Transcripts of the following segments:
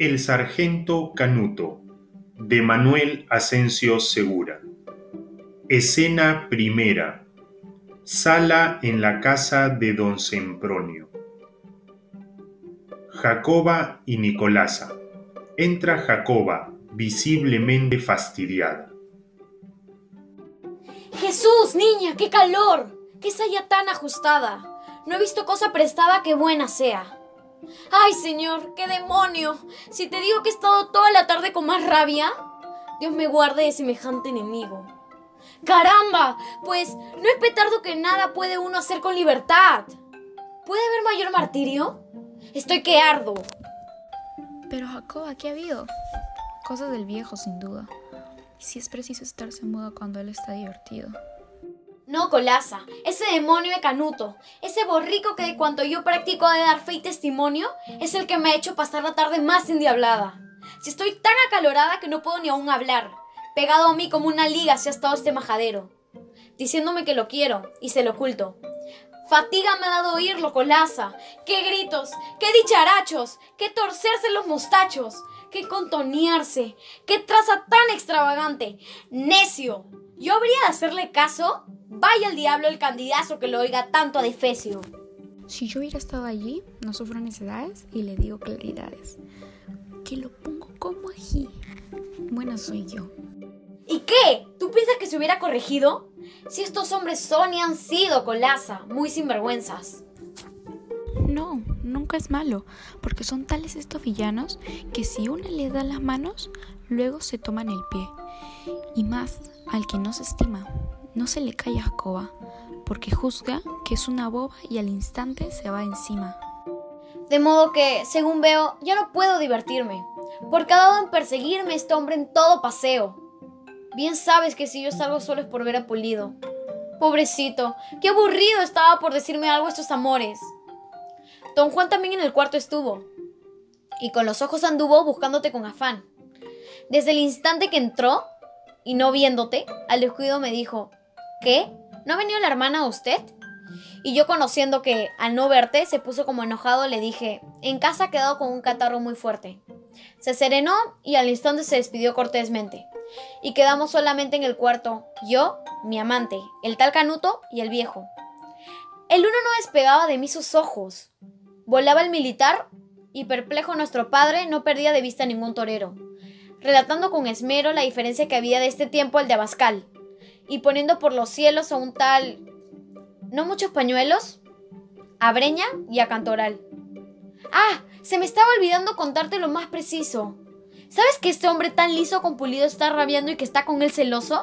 El sargento Canuto, de Manuel Asensio Segura. Escena primera. Sala en la casa de don Sempronio. Jacoba y Nicolasa. Entra Jacoba, visiblemente fastidiada. Jesús, niña, qué calor. Qué saya tan ajustada. No he visto cosa prestada que buena sea. Ay, señor, qué demonio. Si te digo que he estado toda la tarde con más rabia, Dios me guarde de semejante enemigo. ¡Caramba! Pues no es petardo que nada puede uno hacer con libertad. ¿Puede haber mayor martirio? Estoy que ardo. Pero Jacoba, ¿qué ha habido? Cosas del viejo, sin duda. Y si es preciso estarse mudo cuando él está divertido. No, Colasa, ese demonio de Canuto, ese borrico que de cuanto yo practico de dar fe y testimonio, es el que me ha hecho pasar la tarde más endiablada. Si estoy tan acalorada que no puedo ni aún hablar, pegado a mí como una liga se ha estado este majadero, diciéndome que lo quiero y se lo oculto. Fatiga me ha dado oírlo, Colasa. ¡Qué gritos! ¡Qué dicharachos! ¡Qué torcerse los mostachos! ¡Qué contonearse! ¡Qué traza tan extravagante! ¡Necio! ¿Yo habría de hacerle caso? Vaya el diablo el candidato que lo oiga tanto a defecio. Si yo hubiera estado allí, no sufro necedades y le digo claridades. Que lo pongo como ají. Buena soy yo. ¿Y qué? ¿Tú piensas que se hubiera corregido? Si estos hombres son y han sido colaza, muy sinvergüenzas. No, nunca es malo, porque son tales estos villanos que si una le da las manos, luego se toman el pie. Y más, al que no se estima, no se le cae a Jacoba, porque juzga que es una boba y al instante se va encima. De modo que, según veo, ya no puedo divertirme, porque ha dado en perseguirme este hombre en todo paseo. Bien sabes que si yo salgo solo es por ver a Pulido. Pobrecito, qué aburrido estaba por decirme algo estos amores. Don Juan también en el cuarto estuvo, y con los ojos anduvo buscándote con afán. Desde el instante que entró, y no viéndote, al descuido me dijo, ¿qué? ¿No ha venido la hermana a usted? Y yo conociendo que al no verte se puso como enojado, le dije, en casa ha quedado con un catarro muy fuerte. Se serenó y al instante se despidió cortésmente. Y quedamos solamente en el cuarto, yo, mi amante, el tal Canuto y el viejo. El uno no despegaba de mí sus ojos. Volaba el militar y perplejo nuestro padre no perdía de vista ningún torero relatando con esmero la diferencia que había de este tiempo al de Abascal, y poniendo por los cielos a un tal... ¿No muchos pañuelos? A Breña y a Cantoral. Ah, se me estaba olvidando contarte lo más preciso. ¿Sabes que este hombre tan liso con pulido está rabiando y que está con él celoso?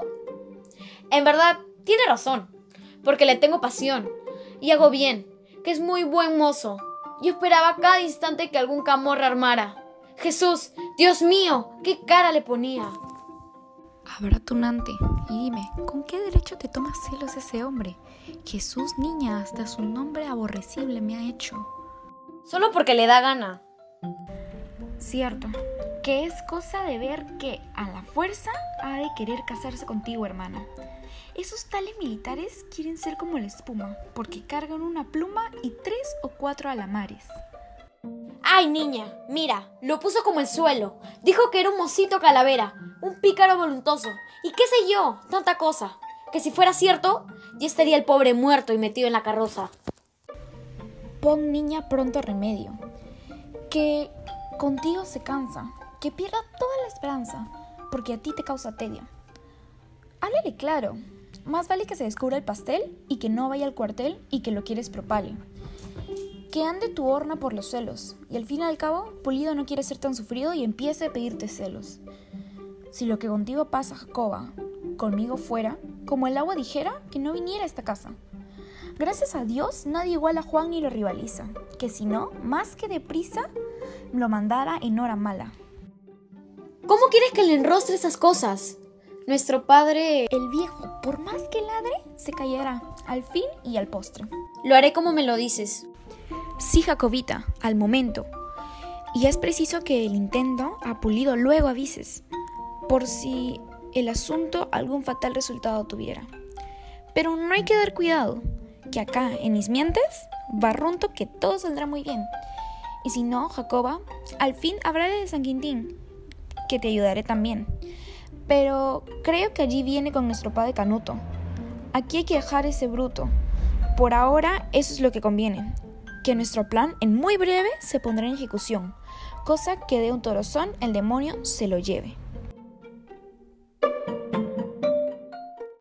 En verdad, tiene razón, porque le tengo pasión, y hago bien, que es muy buen mozo. Yo esperaba cada instante que algún camorra armara. Jesús, Dios mío, ¿qué cara le ponía? Habrá tunante. Y dime, ¿con qué derecho te tomas celos ese hombre? Jesús, niña, hasta su nombre aborrecible me ha hecho. Solo porque le da gana. Cierto, que es cosa de ver que a la fuerza ha de querer casarse contigo, hermana. Esos tales militares quieren ser como la espuma, porque cargan una pluma y tres o cuatro alamares. Ay, niña, mira, lo puso como el suelo. Dijo que era un mocito calavera, un pícaro voluntoso. Y qué sé yo, tanta cosa. Que si fuera cierto, ya estaría el pobre muerto y metido en la carroza. Pon niña pronto remedio. Que contigo se cansa, que pierda toda la esperanza, porque a ti te causa tedio. Háblale claro. Más vale que se descubra el pastel y que no vaya al cuartel y que lo quieres propale que ande tu horna por los celos, y al fin y al cabo, Pulido no quiere ser tan sufrido y empiece a pedirte celos. Si lo que contigo pasa, Jacoba, conmigo fuera, como el agua dijera que no viniera a esta casa. Gracias a Dios, nadie iguala a Juan ni lo rivaliza, que si no, más que deprisa, lo mandara en hora mala. ¿Cómo quieres que le enrostre esas cosas? Nuestro padre... El viejo, por más que ladre, se callará, al fin y al postre. Lo haré como me lo dices. Sí, Jacobita, al momento. Y es preciso que el intento ha pulido luego avises, por si el asunto algún fatal resultado tuviera. Pero no hay que dar cuidado, que acá en mis mientes barrunto que todo saldrá muy bien. Y si no, Jacoba, al fin hablaré de San Quintín, que te ayudaré también. Pero creo que allí viene con nuestro padre Canuto. Aquí hay que dejar ese bruto. Por ahora, eso es lo que conviene. Que nuestro plan en muy breve se pondrá en ejecución, cosa que de un torozón el demonio se lo lleve.